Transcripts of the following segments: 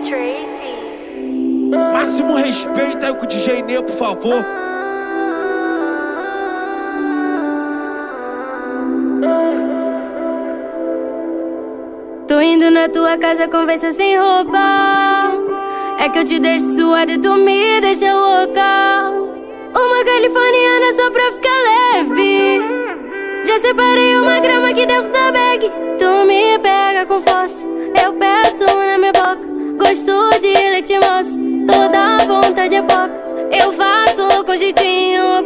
Tracy. Máximo respeito aí com o DJ Nê, por favor. Tô indo na tua casa, conversa sem roupa. É que eu te deixo suada e tu me deixa louca. Uma californiana só pra ficar leve. Já separei uma grama aqui dentro da bag. Tu me pega com força, eu peço na minha boca. Gosto de leite moça, toda vontade é pouca. Eu faço com jeitinho,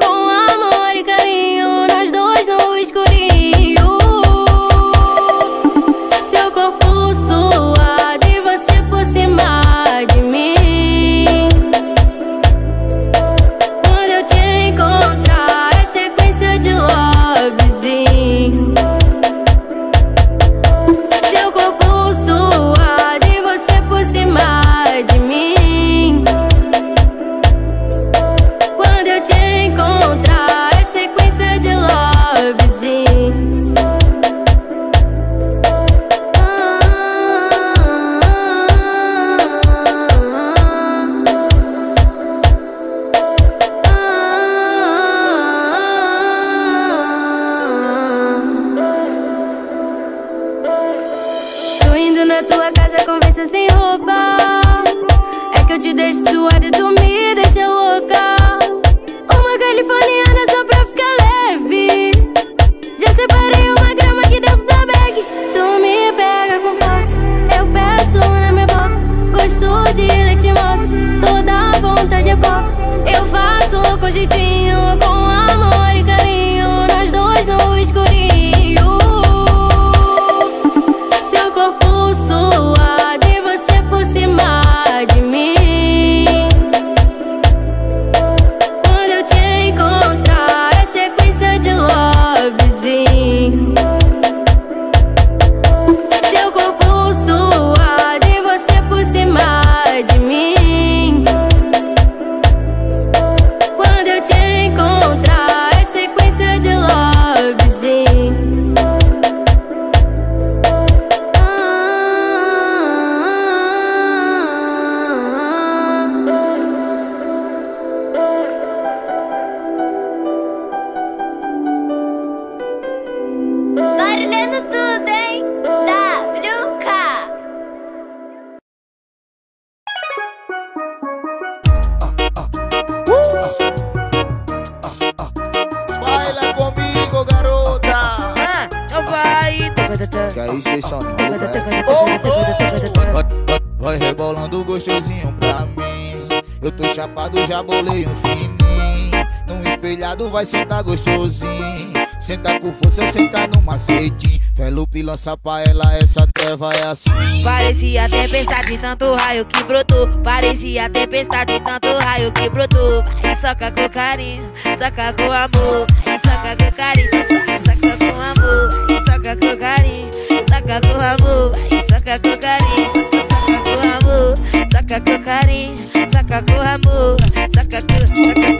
vai sentar gostosinho. Senta com força, senta no macetinho. Felupe lança pra ela, essa treva é assim. Parecia tempestade, tanto raio que brotou. Parecia tempestade, tanto raio que brotou. Vai, soca com carinho, soca com amor. Vai, soca com carinho, soca, com amor. Vai, soca com carinho, soca com amor. Vai, soca com carinho, soca, com amor. Soca com carinho, soca com amor. Soca com,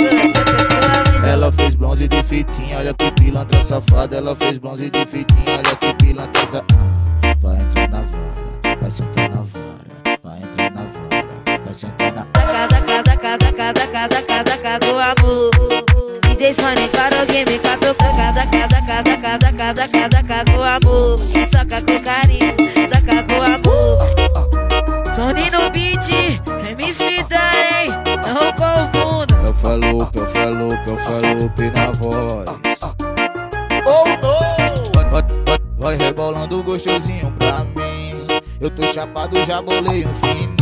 bronze de fitinha, olha que pilantra safada. Ela fez bronze de fitinha, olha que pilantra sa- ah, Vai entrar na vara, vai sentar na vara. Vai entrar na vara, vai sentar na. Cada, cada, cada, cada, cada, cada, cada com amor. DJ Sonic para o game, catou cada, cada, cada, cada, cada, cada, cada com amor. Soca com carinho, soca com amor. Sony no beat, eu falo, eu falo na voz. Oh, no. Vai, vai, vai, vai rebolando gostosinho pra mim. Eu tô chapado, já bolei um fininho.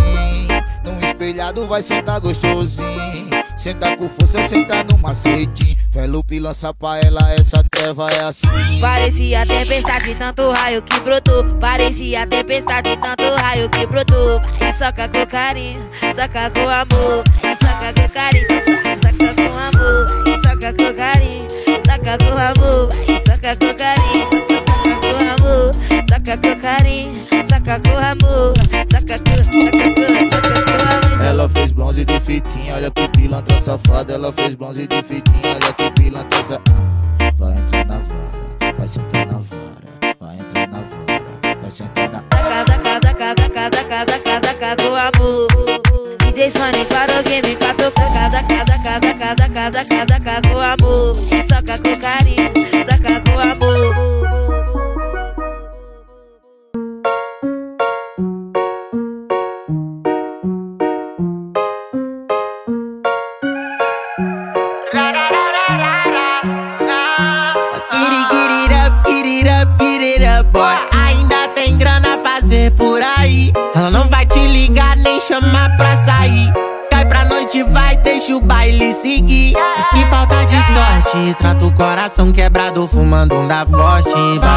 Num espelhado vai sentar gostosinho. Senta com força, senta no macetinho. Felupe lança pra ela, essa treva é assim. Parecia tempestade, tanto raio que brotou. Parecia tempestade, tanto raio que brotou. Vai, soca com carinho, soca com amor. Vai, soca com carinho, soca, soca com Vai, soca com carinho, soca com amor. Vai, soca com carinho, soca, com amor. Soca com carinho, soca com amor. Soca com, soca com, soca com amor. Ela fez bronze de fitinha, olha que pilantra safada. Ela fez bronze de fitinha, olha que pilantra sa... ah, Vai entrar na vara, vai sentar na vara. Vai entrar na vara, vai sentar atenção em claro game me catuca Cada, cada, cada, cada, cada, cada com amor Só com carinho forte. Várias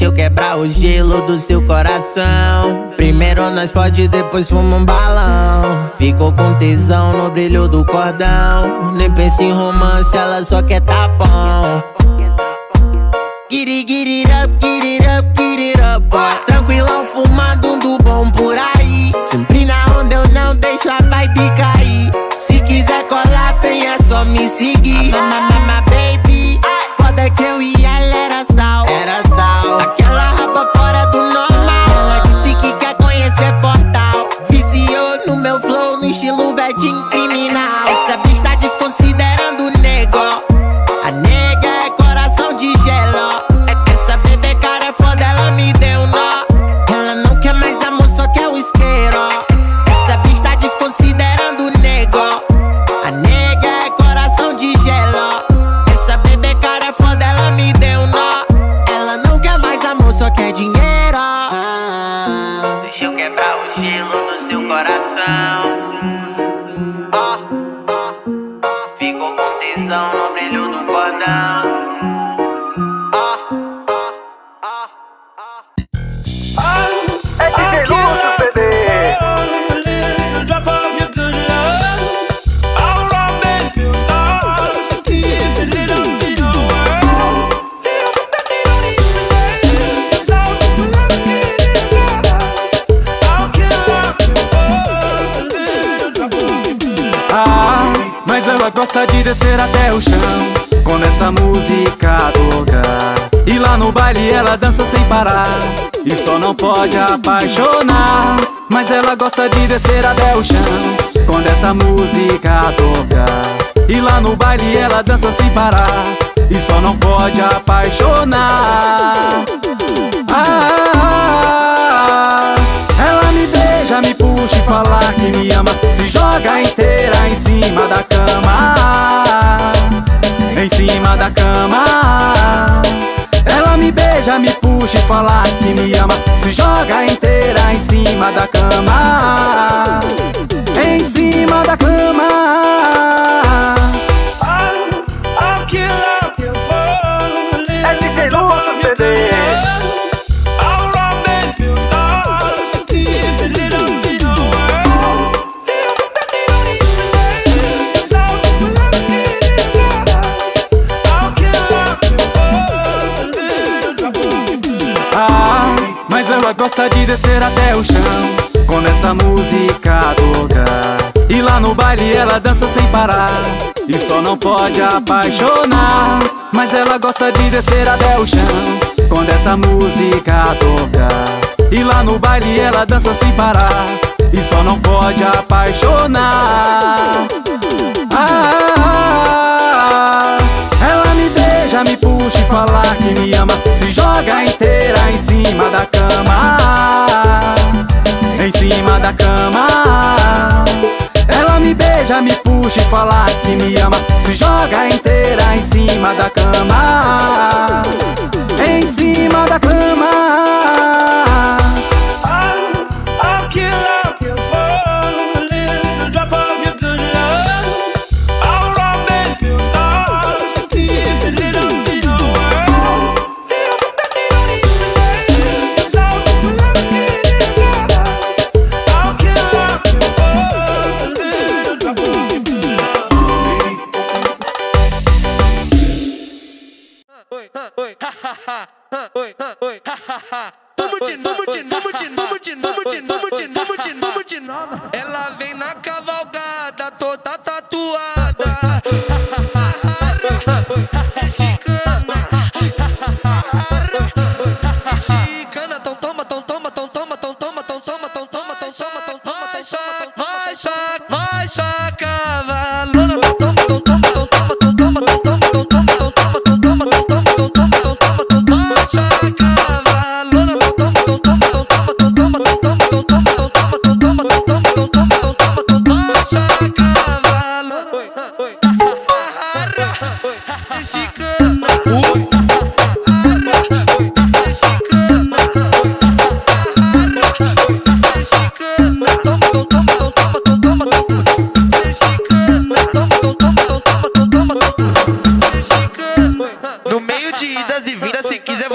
Deixa eu quebrar o gelo do seu coração. Primeiro nós fode, depois fuma um balão. Ficou com tesão no brilho do cordão. Nem pensa em romance, ela só quer tapão. Get it, get it up, get it up, get it up, boy. Tranquilão, fumando um do bom por aí. Sempre na onda eu não deixo a vibe cair. Se quiser colar, vem é só me seguir. Mama, mama, baby. Foda que eu e 金币。Ela dança sem parar. E só não pode apaixonar. Mas ela gosta de descer até o chão. Quando essa música toca. E lá no baile ela dança sem parar. E só não pode apaixonar. Ah, ela me beija, me puxa e fala que me ama. Se joga inteira em cima da cama. Em cima da cama beija, me puxa e fala que me ama. Se joga inteira em cima da cama. Em cima da cama chão Quando essa música toca E lá no baile ela dança sem parar E só não pode apaixonar. Mas ela gosta de descer até o chão Quando essa música toca E lá no baile ela dança sem parar E só não pode apaixonar. Ah, ela me beija, me puxa e fala que me ama Se joga inteira em cima da cama Em cima da cama. Ela me beija, me puxa e fala que me ama. Se joga inteira em cima da cama. Em cima da cama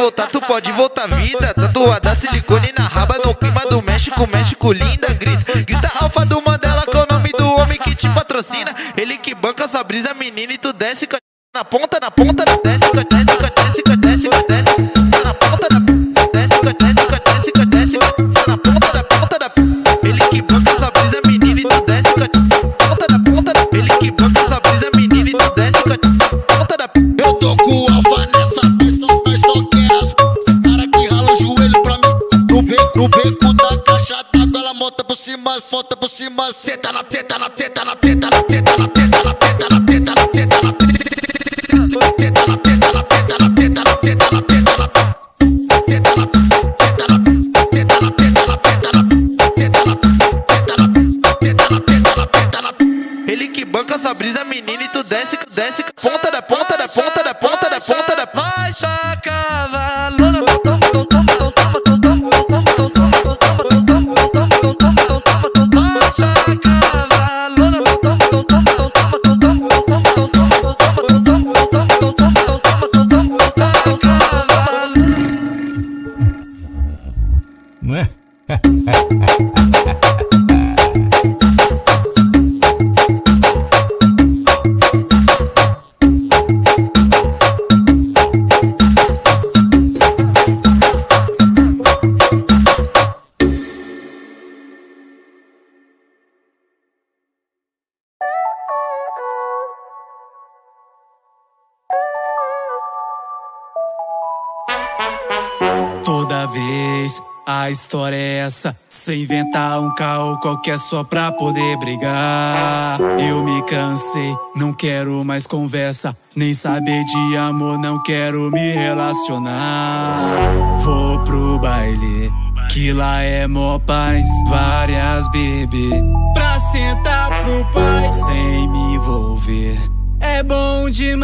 voltar, tu pode voltar vida. Tatuada silicone na raba no clima do México, México linda, grita. Grita alfa do Mandela que é o nome do homem que te patrocina. Ele que banca sua brisa, menina, e tu desce na ponta, na ponta, desce, desce, desce, desce, desce. desce. volta por cima, senta na, teta na, teta na. né? A história é essa, sem inventar um caô qualquer só pra poder brigar. Eu me cansei, não quero mais conversa, nem saber de amor, não quero me relacionar. Vou pro baile, que lá é mó paz, várias bebê, pra sentar pro pai, sem me envolver. É bom demais,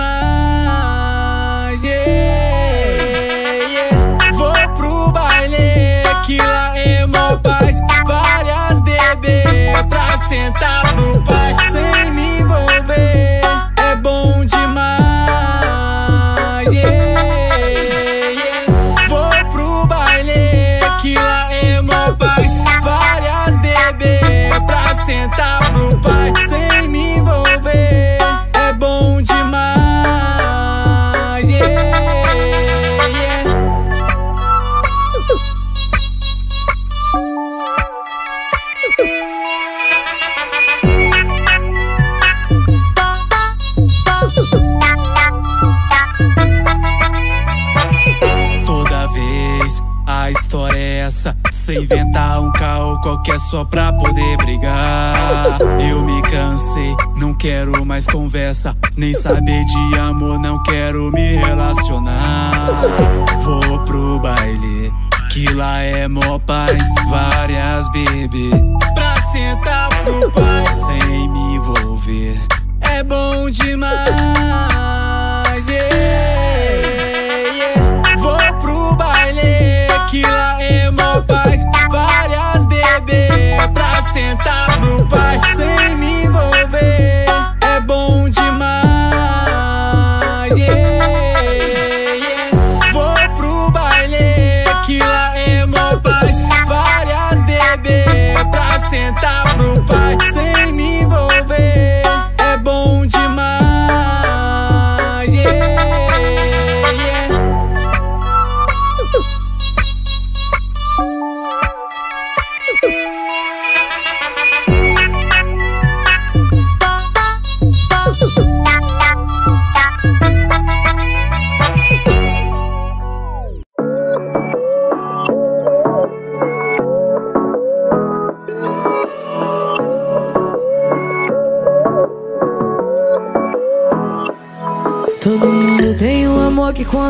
yeah, yeah. Vou pro que lá é mó paz. Várias bebê pra sentar pro pai sem me envolver. É bom demais. qualquer só pra poder brigar. Eu me cansei, não quero mais conversa. Nem saber de amor, não quero me relacionar. Vou pro baile, que lá é mó paz. Várias bebê, pra sentar pro pai. Sem me envolver, é bom demais. Yeah, yeah. Vou pro baile, que lá é beber pra sentar pro pai sem me envolver.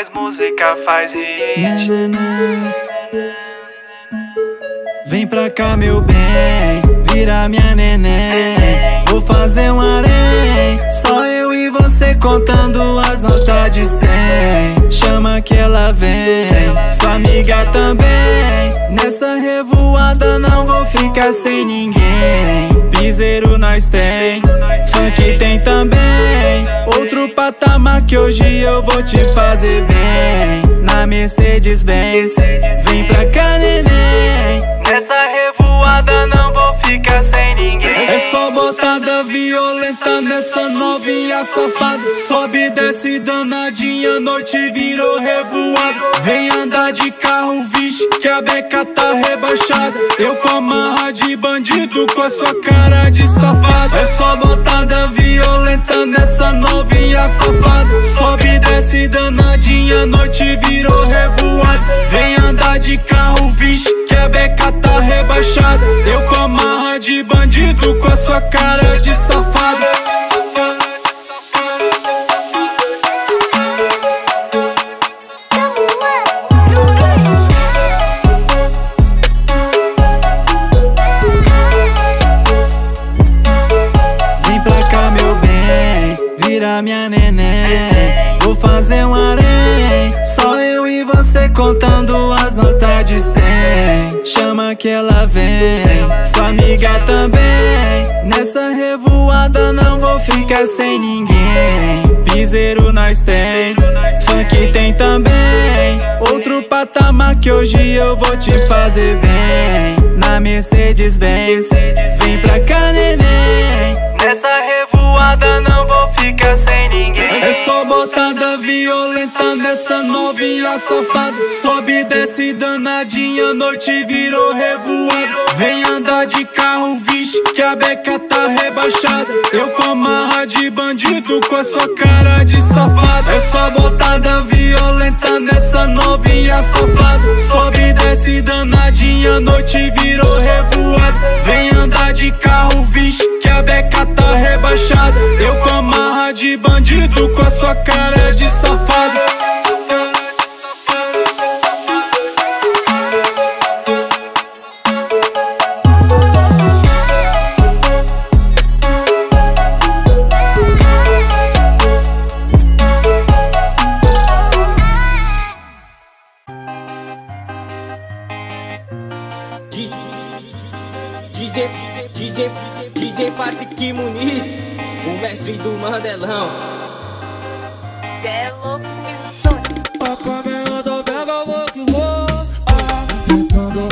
faz música, faz hit. Vem pra cá, meu bem, vira minha neném. Vou fazer um harém, só eu e você contando as notas de cem. Chama que ela vem, sua amiga também. Nessa revoada não vou ficar sem ninguém. Piseiro nós tem, funk tem também. Outro patamar que hoje eu vou te fazer bem. Na Mercedes Benz, vem pra cá, neném. Nessa revoada não vou ficar sem ninguém. É só botada violenta nessa novinha safada. Sobe desce danadinha, noite virou revoada. Vem andar de carro, vixe, que a beca tá rebaixada. Eu com a marra de bandido, com a sua cara de safada. É só botada violenta nessa novinha safada. Sobe desce danadinha, noite virou revoada. Vem andar de carro, vixe, que a beca tá rebaixada. Eu com a marra de bandido, com a sua cara de safada. Vem pra cá, meu bem, vira minha neném. Vou fazer um harém, só eu você contando as notas de cem. Chama que ela vem, sua amiga também. Nessa revoada não vou ficar sem ninguém. Piseiro nós tem, funk tem também. Outro patamar que hoje eu vou te fazer bem. Na Mercedes Benz, vem pra cá, neném. Nessa revoada não vou ficar sem ninguém. É só sou violenta nessa novinha safada. Sobe desce danadinha, noite virou revoada. Vem andar de carro, vixe, que a beca tá rebaixada. Eu com marra de bandido, com a sua cara de safada. É só botada violenta nessa novinha safada. Sobe desce danadinha, noite virou revoada. Vem andar de carro, vixe, a beca tá rebaixada. Eu com marra de bandido, com a sua cara de safada. Patrick Muniz, o mestre do Mandelão. É louco, A caminhada pega o vou que vou Ah, tentando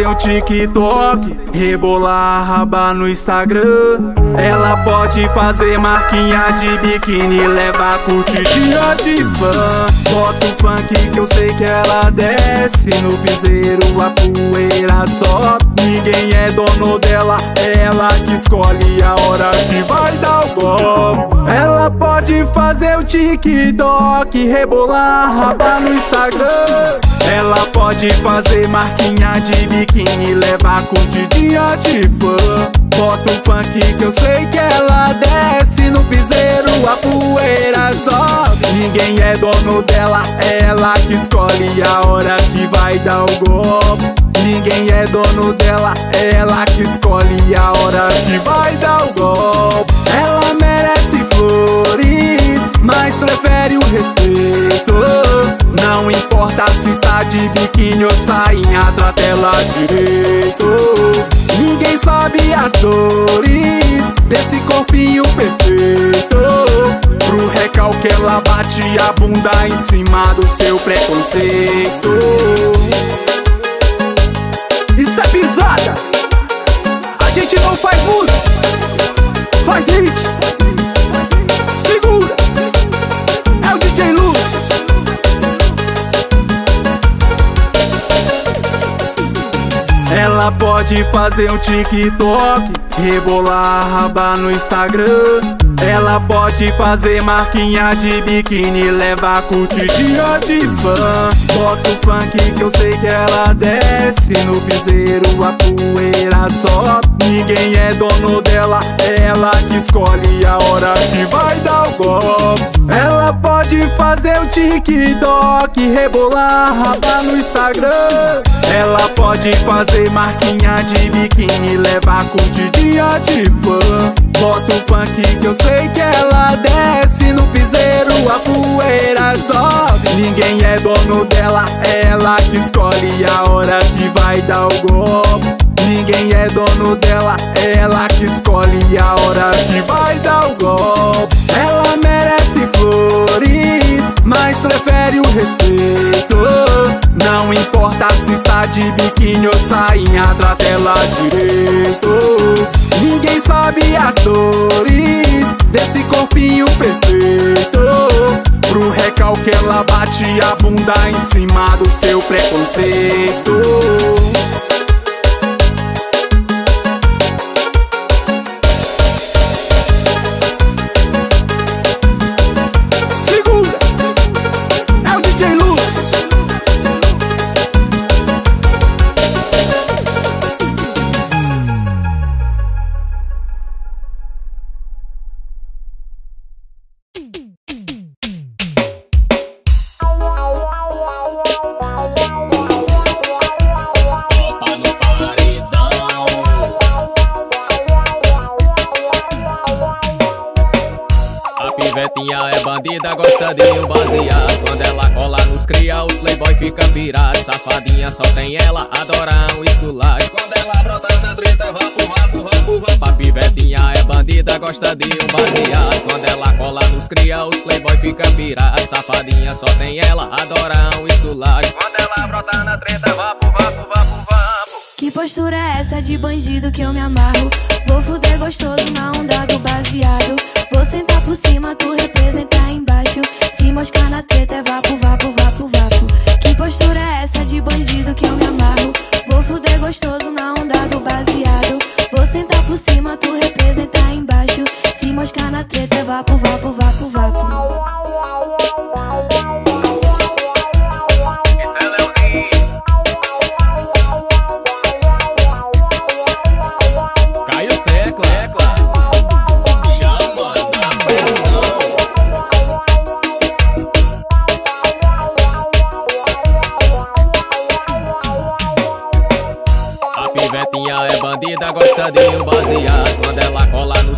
fazer um TikTok, rebolar a raba no Instagram. Ela pode fazer marquinha de biquíni, levar curtidinha de fã. Bota o funk que eu sei que ela desce no piseiro, a poeira sobe. Ninguém é dono dela, é ela que escolhe a hora que vai dar o golpe. Ela pode fazer o TikTok, rebolar a raba no Instagram. Ela pode fazer marquinha de biquíni, levar curtidinha de fã. Bota o funk que eu sei que ela desce no piseiro, a poeira sobe. Ninguém é dono dela, é ela que escolhe a hora que vai dar o golpe. Ninguém é dono dela, é ela que escolhe a hora que vai dar o golpe. Ela merece flores, mas prefere o respeito. Não importa se tá de biquíni ou sainha, trata ela direito. Ninguém sabe as dores desse corpinho perfeito. Pro recalque ela bate a bunda em cima do seu preconceito. Isso é pisada A gente não faz música Faz hit Ela pode fazer um TikTok, rebolar a raba no Instagram. Ela pode fazer marquinha de biquíni, levar curtidinha de fã. Bota o funk que eu sei que ela desce no piseiro, a poeira sobe. Ninguém é dono dela, é ela que escolhe a hora que vai dar o golpe. Ela pode fazer o TikTok, rebolar raba no Instagram. Ela pode fazer marquinha de biquíni, levar curtidinha de fã. Bota o funk que eu sei que ela desce no piseiro, a poeira sobe. Ninguém é dono dela, ela que escolhe a hora que vai dar o golpe. Ninguém é dono dela, ela que escolhe a hora que vai dar o golpe. Ela merece flores, mas prefere o respeito. Não importa se tá de biquíni ou sainha, trata ela direito. Ninguém sabe as dores desse corpinho perfeito. Pro recalque ela bate a bunda em cima do seu preconceito. Na treta é vapo, vapo, vapo, vapo. Caiu tecla, chama na pressão. A pivetinha é bandida, gosta de um baseado.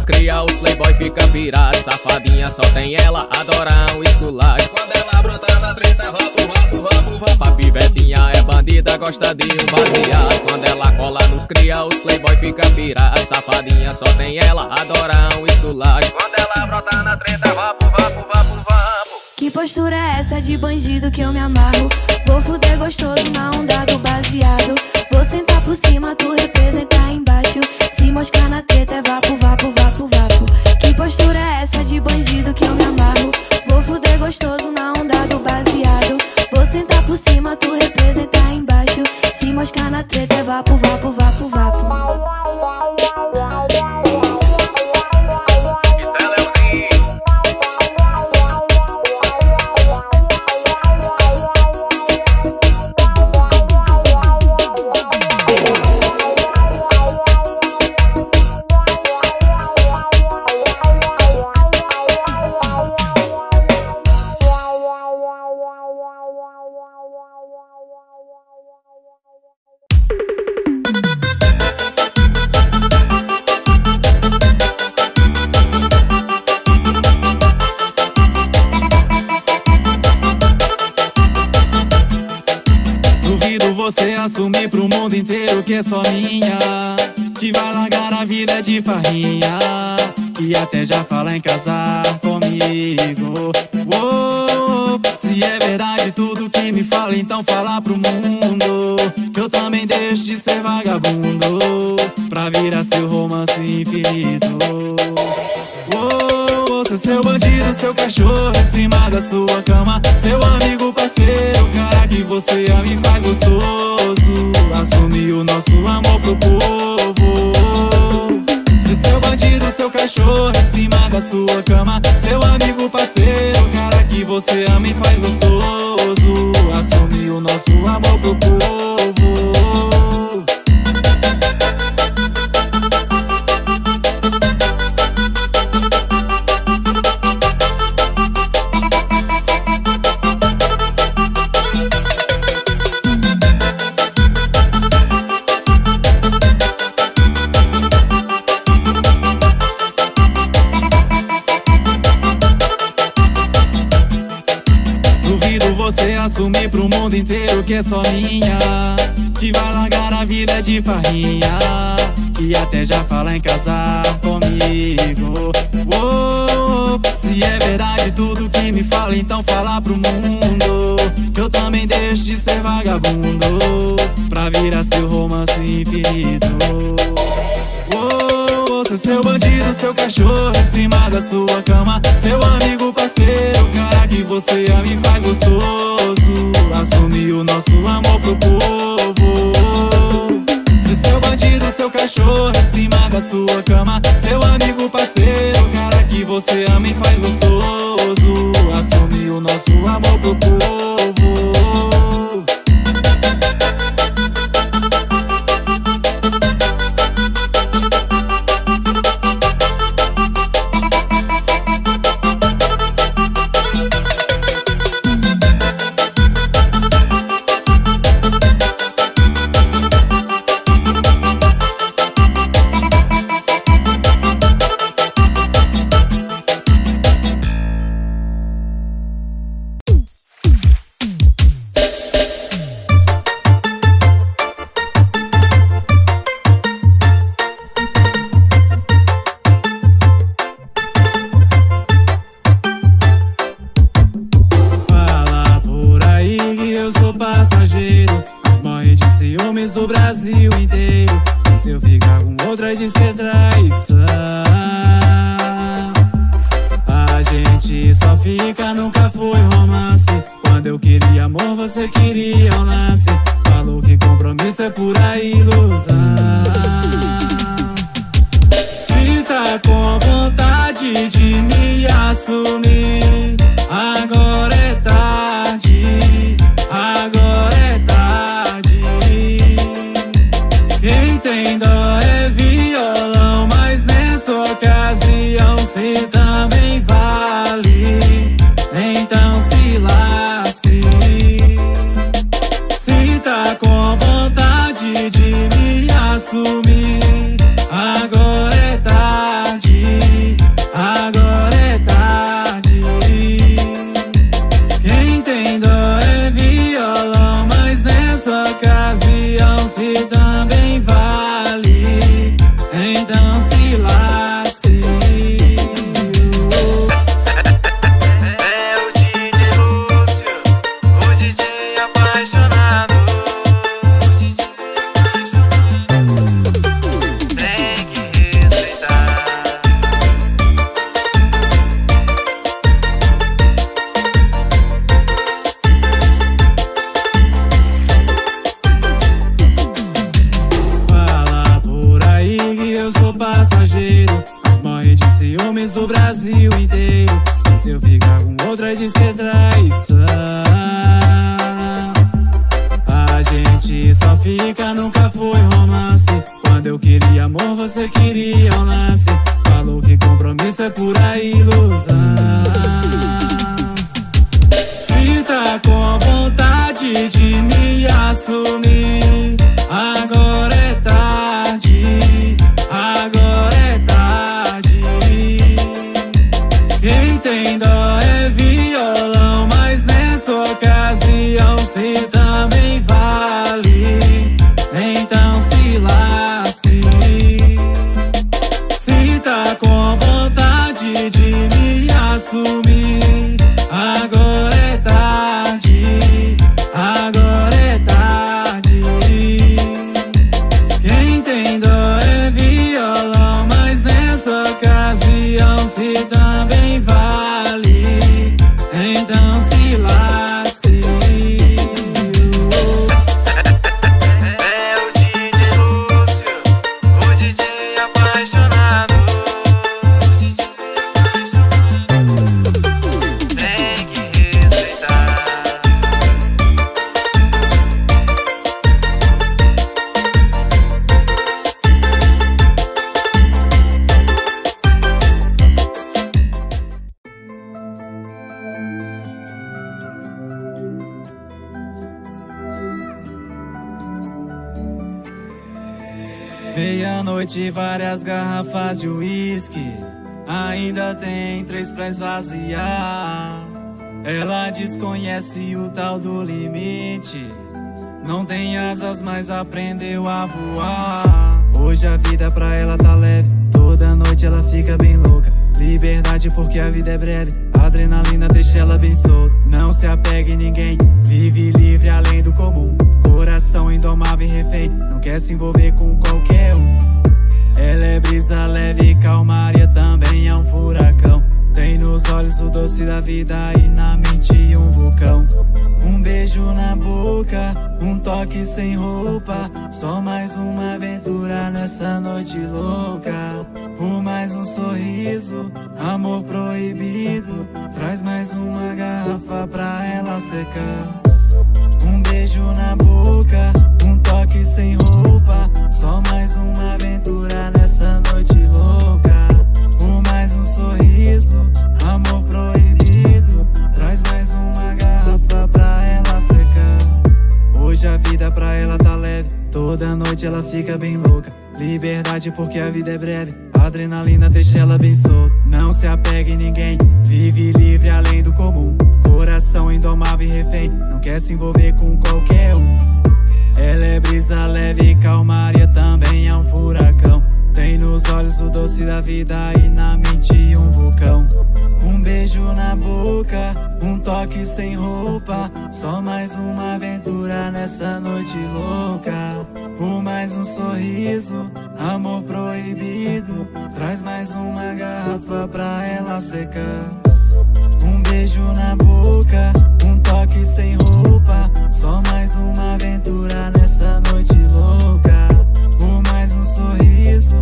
Nos cria, os playboy fica virado. Safadinha só tem ela, adora um esculacho. Quando ela brota na treta, vapo, vapo, vapo, vapo. A pivetinha é bandida, gosta de um baseado. Quando ela cola nos cria, os playboy fica virado. Safadinha só tem ela, adora um esculacho. Quando ela brota na treta, vapo, vapo, vapo, vapo. Que postura é essa de bandido que eu me amarro? Vou fuder gostoso na onda do baseado. Vou sentar por cima, tu representar embaixo. Se moscar na treta é vapo, vapo, vapo, vapo. Que postura é essa de bandido que eu me amarro? Vou fuder gostoso na onda do baseado. Vou sentar por cima, tu representar embaixo. Se moscar na treta é vapo, vapo, vapo, vapo. nosso amor pro povo. Só minha. Que vai largar a vida de farrinha. E até já fala em casar comigo. Uou, se é verdade tudo que me fala, então fala pro mundo. Que eu também deixo de ser vagabundo. Pra virar seu romance infinito. Você seu bandido, seu cachorro em cima da sua cama. Seu amigo, parceiro, cara que você ama e faz gostoso. Assume o nosso amor pro povo. Se seu bandido, seu cachorro em cima da sua cama. Seu amigo, parceiro, cara que você ama e faz gostoso. Assume o nosso amor pro povo. ainda Meia-noite, várias garrafas de uísque. Ainda tem três pra esvaziar. Ela desconhece o tal do limite. Não tem asas, mas aprendeu a voar. Hoje a vida pra ela tá leve. Toda noite ela fica bem louca. Liberdade porque a vida é breve. Adrenalina deixa ela bem solta. Não se apegue em ninguém. Vive livre além do comum. Coração indomável e refém. Não quer se envolver com qualquer um. Ela é brisa leve, calmaria também é um furacão. Tem nos olhos o doce da vida e na mente um vulcão. Um beijo na boca, um toque sem roupa. Só mais uma aventura nessa noite louca. Por mais um sorriso, amor proibido. Traz mais uma garrafa pra ela secar. Beijo na boca, um toque sem roupa. Só mais uma aventura nessa noite louca. Por mais um sorriso, amor proibido. Traz mais uma garrafa pra ela secar. Hoje a vida pra ela tá leve. Toda noite ela fica bem louca. Liberdade porque a vida é breve. Adrenalina deixa ela bem solta. Não se apegue em ninguém. Vive livre além do comum. Coração indomável e refém. Não quer se envolver com qualquer um. Ela é brisa leve, calmaria também é um furacão. Tem nos olhos o doce da vida e na mente um vulcão. Um beijo na boca, um toque sem roupa. Só mais uma aventura nessa noite louca. Por mais um sorriso, amor proibido. Traz mais uma garrafa pra ela secar. Um beijo na boca, um toque sem roupa. Só mais uma aventura nessa noite louca. Por mais um sorriso,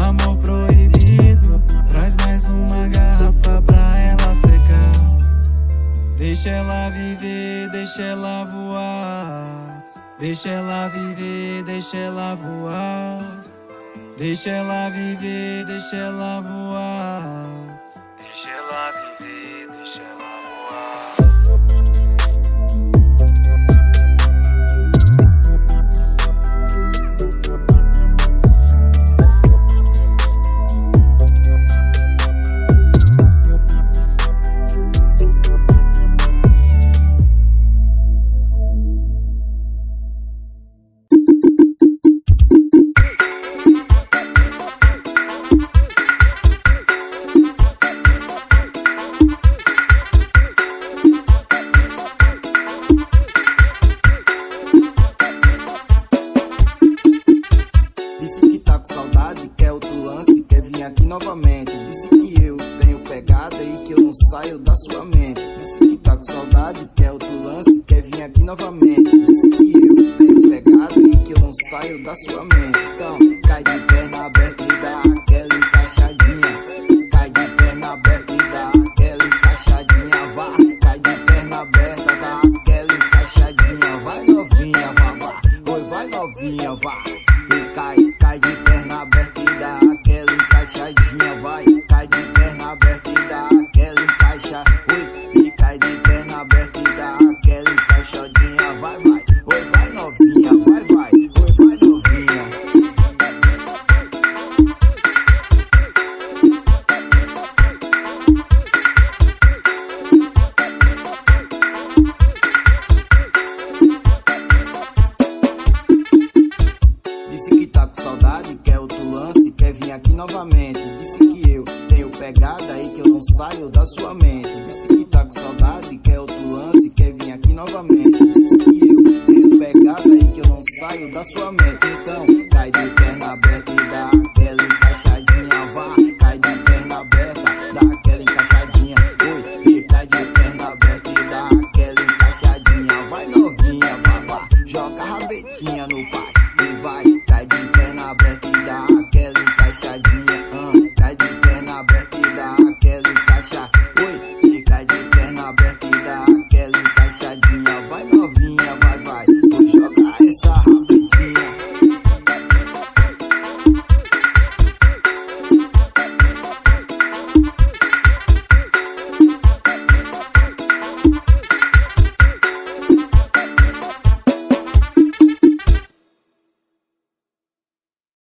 amor proibido. Traz mais uma garrafa Deixa ela viver, deixa ela voar. Deixa ela viver, deixa ela voar. Deixa ela viver, deixa ela voar.